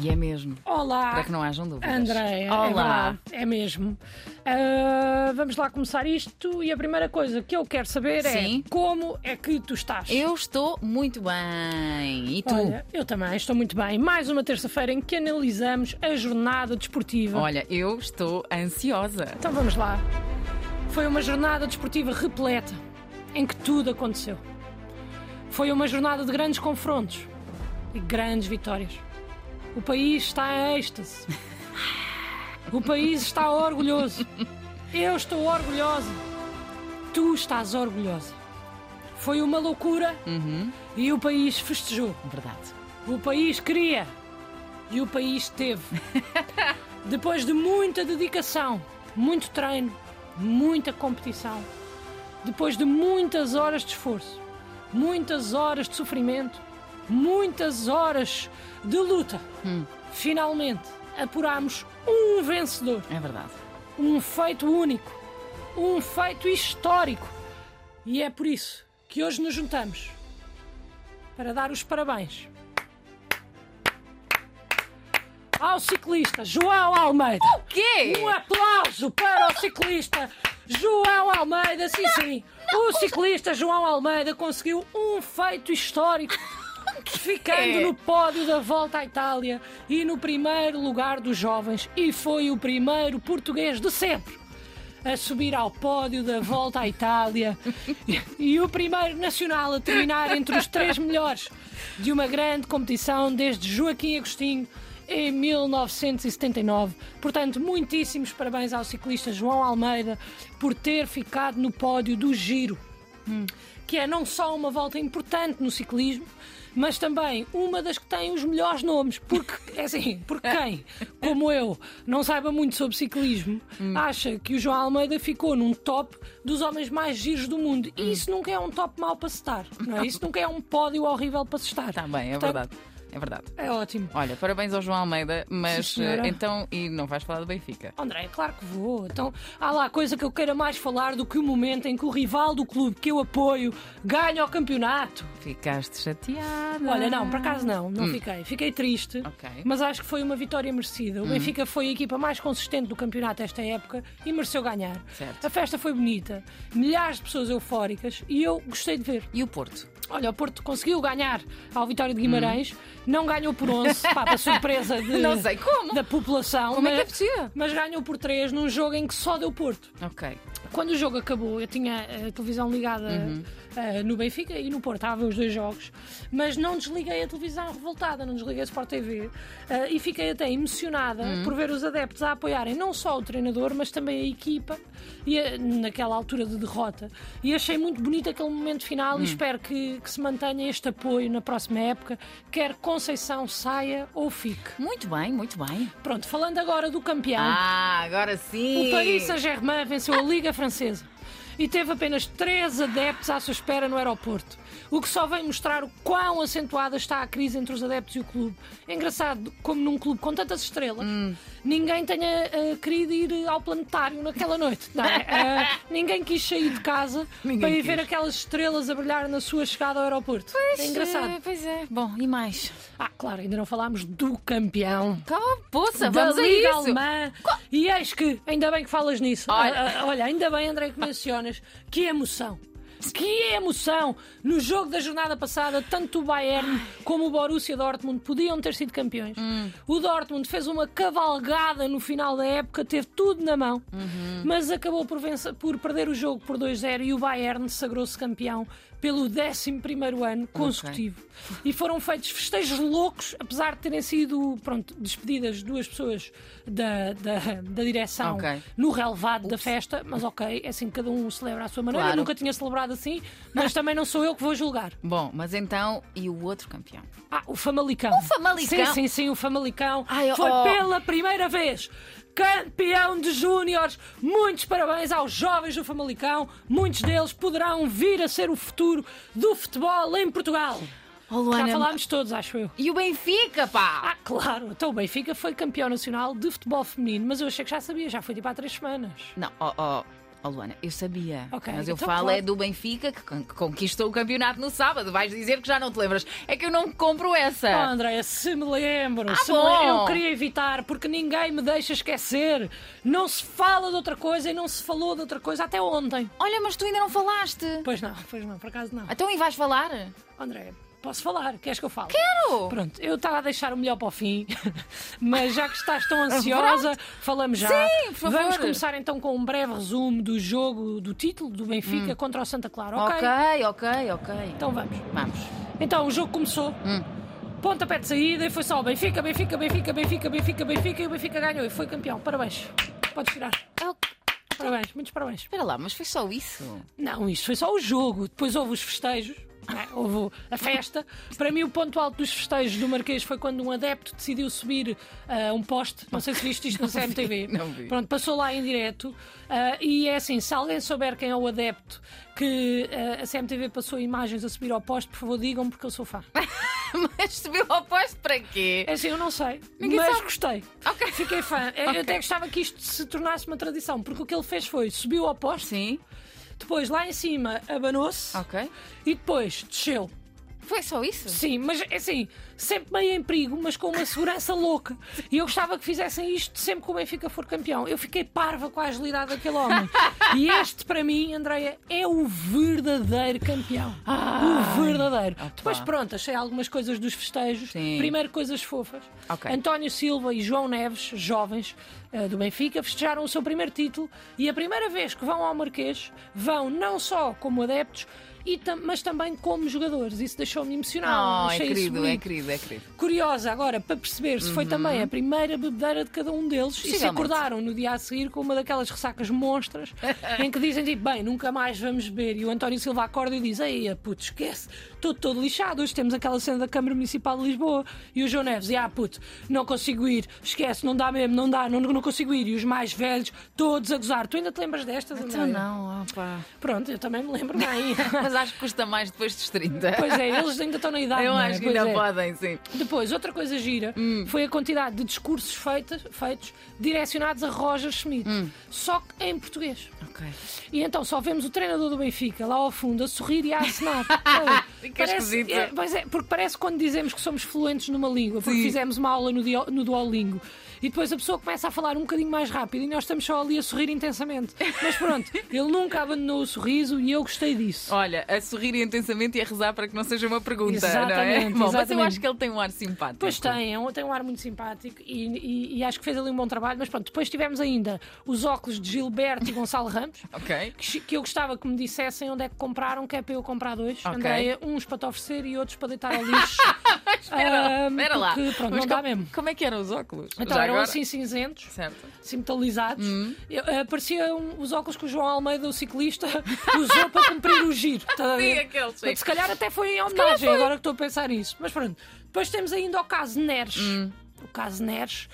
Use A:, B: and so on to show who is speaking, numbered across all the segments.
A: E é mesmo.
B: Olá,
A: Para que não hajam dúvidas.
B: André. É,
A: Olá.
B: verdade, é mesmo. Ah, vamos lá começar isto e a primeira coisa que eu quero saber
A: Sim.
B: é como é que tu estás?
A: Eu estou muito bem. E tu?
B: Olha, eu também estou muito bem. Mais uma terça-feira em que analisamos a jornada desportiva.
A: Olha, eu estou ansiosa.
B: Então vamos lá. Foi uma jornada desportiva repleta, em que tudo aconteceu. Foi uma jornada de grandes confrontos e grandes vitórias. O país está em êxtase. O país está orgulhoso. Eu estou orgulhosa. Tu estás orgulhosa. Foi uma loucura
A: Uhum,
B: e o país festejou.
A: verdade.
B: O país queria e o país teve. Depois de muita dedicação, muito treino, muita competição, depois de muitas horas de esforço, muitas horas de sofrimento, muitas horas de luta,
A: Hum.
B: finalmente apurámos um vencedor,
A: É verdade.
B: um feito único, um feito histórico. E é por isso que hoje nos juntamos para dar os parabéns ao ciclista João Almeida.
A: O quê?
B: Um aplauso para o ciclista João Almeida. Sim, sim. O ciclista João Almeida conseguiu um feito histórico. Ficando no pódio da Volta à Itália e no primeiro lugar dos jovens, e foi o primeiro português de sempre a subir ao pódio da Volta à Itália e, e o primeiro nacional a terminar entre os três melhores de uma grande competição desde Joaquim Agostinho em 1979. Portanto, muitíssimos parabéns ao ciclista João Almeida por ter ficado no pódio do Giro, que é não só uma volta importante no ciclismo, mas também uma das que tem os melhores nomes. Porque, é assim, porque quem, como eu, não saiba muito sobre ciclismo, acha que o João Almeida ficou num top dos homens mais giros do mundo. E isso nunca é um top mau para se estar, não é? Isso nunca é um pódio horrível para se estar.
A: Bem, é
B: Portanto,
A: verdade. É verdade.
B: É ótimo.
A: Olha, parabéns ao João Almeida, mas
B: Sim,
A: eh, então. E não vais falar do Benfica?
B: André, claro que vou. Então, há lá coisa que eu queira mais falar do que o momento em que o rival do clube que eu apoio ganha o campeonato.
A: Ficaste chateada.
B: Olha, não, por acaso não, não fiquei. Fiquei triste,
A: Ok.
B: mas acho que foi uma vitória merecida. O Benfica foi a equipa mais consistente do campeonato esta época e mereceu ganhar.
A: Certo.
B: A festa foi bonita, milhares de pessoas eufóricas e eu gostei de ver.
A: E o Porto?
B: Olha, o Porto conseguiu ganhar ao Vitória de Guimarães, não ganhou por 11, pá, para surpresa de-
A: Não sei como.
B: da população,
A: Como é que é
B: mas,
A: possível?
B: mas ganhou por 3 num jogo em que só deu Porto.
A: Ok.
B: Quando o jogo acabou, eu tinha a televisão ligada
A: Uhum.
B: Eh, no Benfica e no Porto, estava os dois jogos, mas não desliguei a televisão revoltada, não desliguei a Sport TV eh, e fiquei até emocionada
A: Uhum.
B: por ver os adeptos a apoiarem não só o treinador, mas também a equipa e a- naquela altura de derrota. E achei muito bonito aquele momento final
A: Hum.
B: e espero que, que se mantenha este apoio na próxima época, quer Conceição saia ou fique.
A: Muito bem, muito bem.
B: Pronto, falando agora do campeão.
A: Ah, agora sim.
B: O Paris Saint-Germain venceu a Liga Francesa e teve apenas três adeptos à sua espera no aeroporto, o que só vem mostrar o quão acentuada está a crise entre os adeptos e o clube. É engraçado como num clube com tantas estrelas,
A: Hum.
B: ninguém tenha eh, querido ir ao planetário naquela noite. não é? Eh, ninguém quis sair de casa
A: Ninguém
B: para ir
A: quis.
B: ver aquelas estrelas a brilhar na sua chegada ao aeroporto. é engraçado.
A: Eh, Pois é. Bom, e mais?
B: Ah, claro, ainda não falámos do campeão
A: Calma, poça,
B: da
A: vamos a
B: Liga
A: isso.
B: Alemã. E eis que, ainda bem que falas nisso.
A: Olha.
B: Ah, ah, olha, ainda bem, André, que mencionas. Que emoção. Que emoção! No jogo da jornada passada, tanto o Bayern como o Borussia Dortmund podiam ter sido campeões.
A: Hum.
B: O Dortmund fez uma cavalgada no final da época, teve tudo na mão,
A: Uhum.
B: mas acabou por, vencer- por perder o jogo por 2-0 e o Bayern sagrou-se campeão pelo 11 ano consecutivo. E foram feitos festejos loucos, apesar de terem sido pronto, despedidas duas pessoas da, da, da direção
A: Ok.
B: no relevado da festa, mas ok, é assim que cada um celebra à sua maneira.
A: Claro.
B: Eu nunca tinha celebrado assim, mas também não sou eu que vou julgar.
A: Bom, mas então, e o outro campeão?
B: Ah, o Famalicão.
A: O Famalicão?
B: Sim, sim, sim, o Famalicão.
A: Ai,
B: Foi
A: oh.
B: pela primeira vez campeão de júniores. Muitos parabéns aos jovens do Famalicão. Muitos deles poderão vir a ser o futuro do futebol em Portugal.
A: Oh,
B: Já
A: Luana,
B: falámos todos, acho eu.
A: E o Benfica, pá!
B: Ah, claro. Então o Benfica foi campeão nacional de futebol feminino, mas eu achei que já sabia, já foi tipo há três semanas.
A: Não, ó, ó, Oh, Luana, eu sabia.
B: Ok,
A: mas eu
B: então
A: falo
B: claro.
A: é do Benfica que con- conquistou o campeonato no sábado. Vais dizer que já não te lembras. É que eu não compro essa.
B: Oh, Andréia, se me lembro, se me
A: bom.
B: lembro, eu queria evitar, porque ninguém me deixa esquecer. Não se fala de outra coisa e não se falou de outra coisa até ontem.
A: Olha, mas tu ainda não falaste.
B: Pois não, pois não, por acaso não.
A: Então e vais falar?
B: Andréia, posso falar? Queres que eu fale?
A: Quero!
B: Pronto, eu estava a deixar o melhor para o fim, mas já que estás tão ansiosa, falamos já.
A: Sim, por favor.
B: Vamos começar então com um breve resumo do jogo, do título do Benfica contra o Santa Clara, ok?
A: Ok, ok, ok.
B: Então vamos.
A: Vamos.
B: Então o jogo começou.
A: Hum.
B: Pontapé de saída e foi só Benfica, Benfica, Benfica, Benfica, Benfica, Benfica e o Benfica ganhou e foi campeão. Parabéns. Podes tirar.
A: Eu-
B: Parabéns, muitos parabéns.
A: Espera lá, mas foi só isso?
B: Não, isto foi só o jogo. Depois houve os festejos. Não é? Houve a festa. Para mim, o ponto alto dos festejos do Marquês foi quando um adepto decidiu subir ah, um poste. Não sei se viste isto na CMTV.
A: não vi.
B: Pronto, passou lá em direto. ah, e é assim: se alguém souber quem é o adepto que ah, a CMTV passou imagens a subir ao poste, por favor, digam porque eu sou fã.
A: Mas subiu ao posto para quê?
B: É assim, eu não sei,
A: Ninguém
B: mas
A: sabe.
B: gostei.
A: Ok.
B: Fiquei fã. Eu
A: Ok.
B: até gostava que isto se tornasse uma tradição, porque o que ele fez foi subiu ao poste,
A: Sim,
B: depois lá em cima abanou-se
A: ok.
B: e depois desceu.
A: Foi só isso?
B: Sim, mas é assim, sempre meio em perigo, mas com uma segurança louca. E eu gostava que fizessem isto sempre que o Benfica for campeão. Eu fiquei parva com a agilidade daquele homem. E este, para mim, Andreia, é o verdadeiro campeão. o verdadeiro. Depois, pronto, achei algumas coisas dos festejos.
A: Sim.
B: Primeiro, coisas fofas.
A: Ok.
B: António Silva e João Neves, jovens eh, do Benfica, festejaram o seu primeiro título e a primeira vez que vão ao Marquês, vão não só como adeptos, e tam- mas também como jogadores. Isso deixou-me emocionado.
A: Oh, é querido, é querido, é querido.
B: Curiosa agora para perceber se foi também a primeira bebedeira de cada um deles e se
A: Uhum.
B: Acordaram no dia a seguir com uma daquelas ressacas monstras em que dizem tipo, bem, nunca mais vamos beber. E o António Silva acorda e diz, ei, puto, esquece, estou todo lixado. Hoje temos aquela cena da Câmara Municipal de Lisboa. E o João Neves, ah, puto, não consigo ir, esquece, não dá mesmo, não dá, não, não consigo ir. E os mais velhos, todos a gozar. Tu ainda te lembras destas,
A: Então
B: Andréia?
A: não, opa.
B: Pronto, eu também me lembro bem.
A: Mas acho que custa mais depois dos 30.
B: pois é, eles ainda estão na idade.
A: Eu
B: não é?
A: acho que
B: Pois
A: ainda
B: é.
A: podem, sim.
B: Depois, outra coisa gira
A: Hum.
B: foi a quantidade de discursos feitos, feitos direcionados a Roger Schmidt,
A: Hum.
B: só que em português.
A: Ok.
B: E então só vemos o treinador do Benfica lá ao fundo a sorrir e a acenar.
A: Fica esquisito.
B: é, pois é, porque parece quando dizemos que somos fluentes numa língua, porque
A: Sim.
B: fizemos uma aula no, no Duolingo. E depois a pessoa começa a falar um bocadinho mais rápido e nós estamos só ali a sorrir intensamente. Mas pronto, ele nunca abandonou o sorriso e eu gostei disso.
A: Olha, a sorrir intensamente e a rezar para que não seja uma pergunta, não é?
B: Exatamente,
A: Bom, mas eu
B: exatamente.
A: acho que ele tem um ar simpático.
B: Pois tem, é tem um ar muito simpático e, e- e acho que fez ali um bom trabalho. Mas pronto, depois tivemos ainda os óculos de Gilberto e Gonçalo Ramos.
A: Ok.
B: Que, que eu gostava que me dissessem onde é que compraram, que é para eu comprar dois.
A: Ok.
B: Andréia, uns para te oferecer e outros para deitar ao lixo.
A: Espera,
B: Ah,
A: espera lá.
B: porque, pronto,
A: Mas
B: não dá
A: como,
B: mesmo.
A: Como é que eram os óculos?
B: Então
A: Já
B: eram
A: agora?
B: assim cinzentos,
A: Certo.
B: assim metalizados.
A: Hum.
B: Eu- ah, pareciam os óculos que o João Almeida, o ciclista, usou para cumprir o giro. Ver?
A: Sim, aqueles, sim.
B: Se calhar até foi em homenagem, agora que estou a pensar nisso. Mas pronto. Depois temos ainda o caso Neres.
A: Hum.
B: O caso Neres,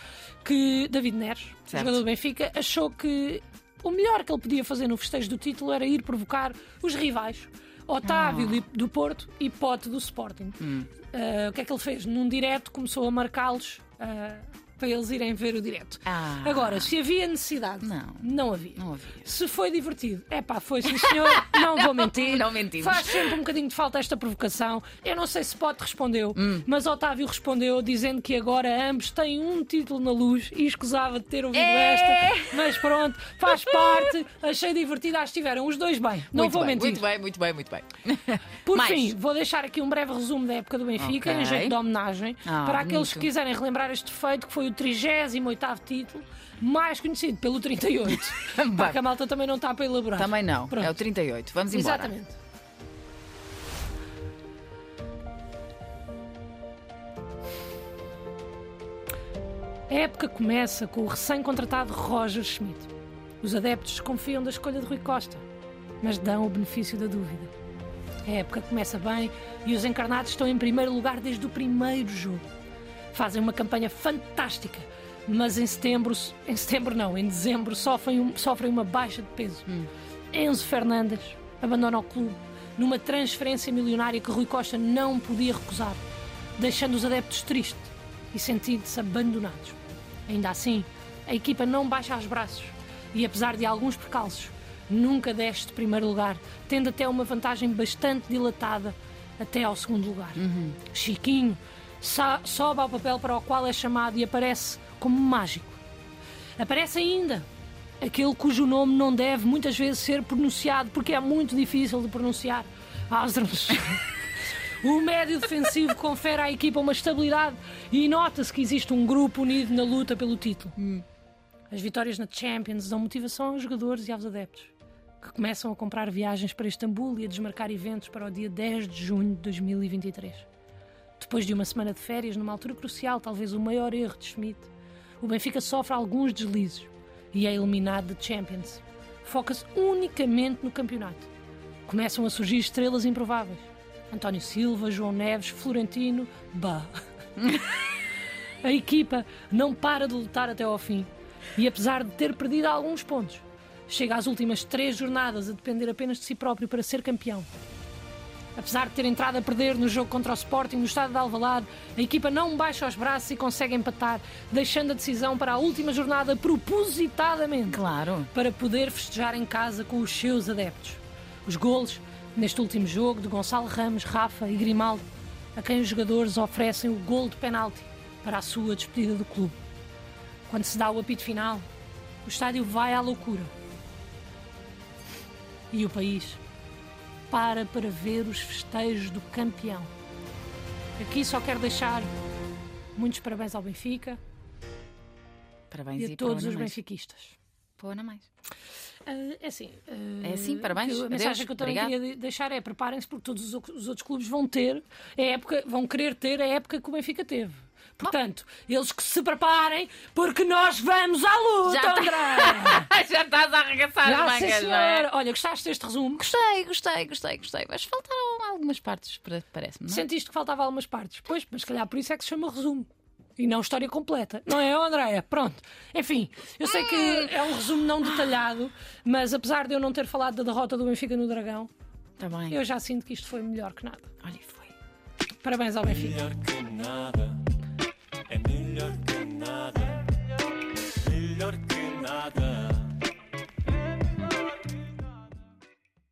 B: que David Neres, jogador do Benfica, achou que o melhor que ele podia fazer no festejo do título era ir provocar os rivais. Otávio
A: Ah.
B: do Porto e Pote do Sporting.
A: Hum.
B: Ah, o que é que ele fez? Num direto começou a marcá-los ah, para eles irem ver o direto.
A: Ah.
B: Agora, se havia necessidade,
A: Não.
B: não havia.
A: Não havia.
B: Se foi divertido, é pá, foi sim senhor, não vou mentir.
A: Não mentimos.
B: Faz sempre um bocadinho de falta esta provocação. Eu não sei se Pote respondeu,
A: Hum.
B: mas Otávio respondeu dizendo que agora ambos têm um título na luz e escusava de ter ouvido
A: É.
B: esta. Mas pronto, faz parte. Achei divertido, acho que estiveram os dois bem. Não
A: muito
B: vou
A: bem,
B: mentir.
A: Muito bem, muito bem, muito bem.
B: Por
A: Mais.
B: fim, vou deixar aqui um breve resumo da época do Benfica,
A: Ok.
B: em jeito de homenagem,
A: Ah,
B: para aqueles que
A: bonito.
B: quiserem relembrar este feito, que foi o 38 título, mais conhecido pelo 38. Pá, que a malta também não está para elaborar.
A: Também não.
B: Pronto.
A: É o 38. Vamos embora.
B: Exatamente. A época começa com o recém-contratado Roger Schmidt. Os adeptos desconfiam da escolha de Rui Costa, mas dão o benefício da dúvida. A época começa bem e os encarnados estão em primeiro lugar desde o primeiro jogo. Fazem uma campanha fantástica, mas em setembro, em setembro não, em dezembro sofrem, um- sofrem uma baixa de peso. Enzo Fernandes abandona o clube numa transferência milionária que Rui Costa não podia recusar, deixando os adeptos tristes e sentindo-se abandonados. Ainda assim, a equipa não baixa os braços e, apesar de alguns percalços, nunca desce de primeiro lugar, tendo até uma vantagem bastante dilatada até ao segundo lugar. Chiquinho sa- sobe ao papel para o qual é chamado e aparece como mágico. Aparece ainda aquele cujo nome não deve muitas vezes ser pronunciado porque é muito difícil de pronunciar. Asrams. O médio defensivo confere à equipa uma estabilidade e nota-se que existe um grupo unido na luta pelo título. As vitórias na Champions dão motivação aos jogadores e aos adeptos, que começam a comprar viagens para Istambul e a desmarcar eventos para o dia 10 de junho de 2023. Depois de uma semana de férias, numa altura crucial, talvez o maior erro de Schmidt, o Benfica sofre alguns deslizes e é eliminado da Champions. Foca-se unicamente no campeonato. Começam a surgir estrelas improváveis. António Silva, João Neves, Florentino, bah. A equipa não para de lutar até ao fim. E apesar de ter perdido alguns pontos, chega às últimas três jornadas a depender apenas de si próprio para ser campeão. Apesar de ter entrado a perder no jogo contra o Sporting no estado de Alvalade, a equipa não baixa os braços e consegue empatar, deixando a decisão para a última jornada propositadamente
A: Claro.
B: para poder festejar em casa com os seus adeptos. Os golos, neste último jogo, de Gonçalo Ramos, Rafa e Grimaldo, a quem os jogadores oferecem o gol de penalti para a sua despedida do clube. Quando se dá o apito final, o estádio vai à loucura. E o país para para ver os festejos do campeão. Aqui só quero deixar muitos parabéns ao Benfica
A: Parabéns
B: e a
A: e
B: todos os
A: mais.
B: benfiquistas.
A: Pô, Ana mais.
B: Ah, é assim. ah,
A: É assim, parabéns,
B: que A
A: adeus,
B: mensagem que eu também
A: obrigado.
B: queria de- deixar é preparem-se porque todos os, outros clubes vão ter a época, vão querer ter a época que o Benfica teve. Portanto, eles que se preparem porque nós vamos à luta,
A: Já tá-
B: André!
A: Já estás a arregaçar
B: Já,
A: as mangas, não é?
B: Olha, gostaste deste resumo?
A: Gostei, gostei, gostei, gostei. Mas faltaram algumas partes, para- parece-me, é?
B: Sentiste que faltava algumas partes. Pois, mas se calhar por isso é que se chama resumo. E não história completa. Não é, Andréia? Pronto. Enfim, eu sei que é um resumo não detalhado, mas apesar de eu não ter falado da derrota do Benfica no Dragão,
A: Tá bem.
B: eu já sinto que isto foi melhor que nada.
A: Olha, e foi.
B: Parabéns ao Benfica.
C: melhor que nada.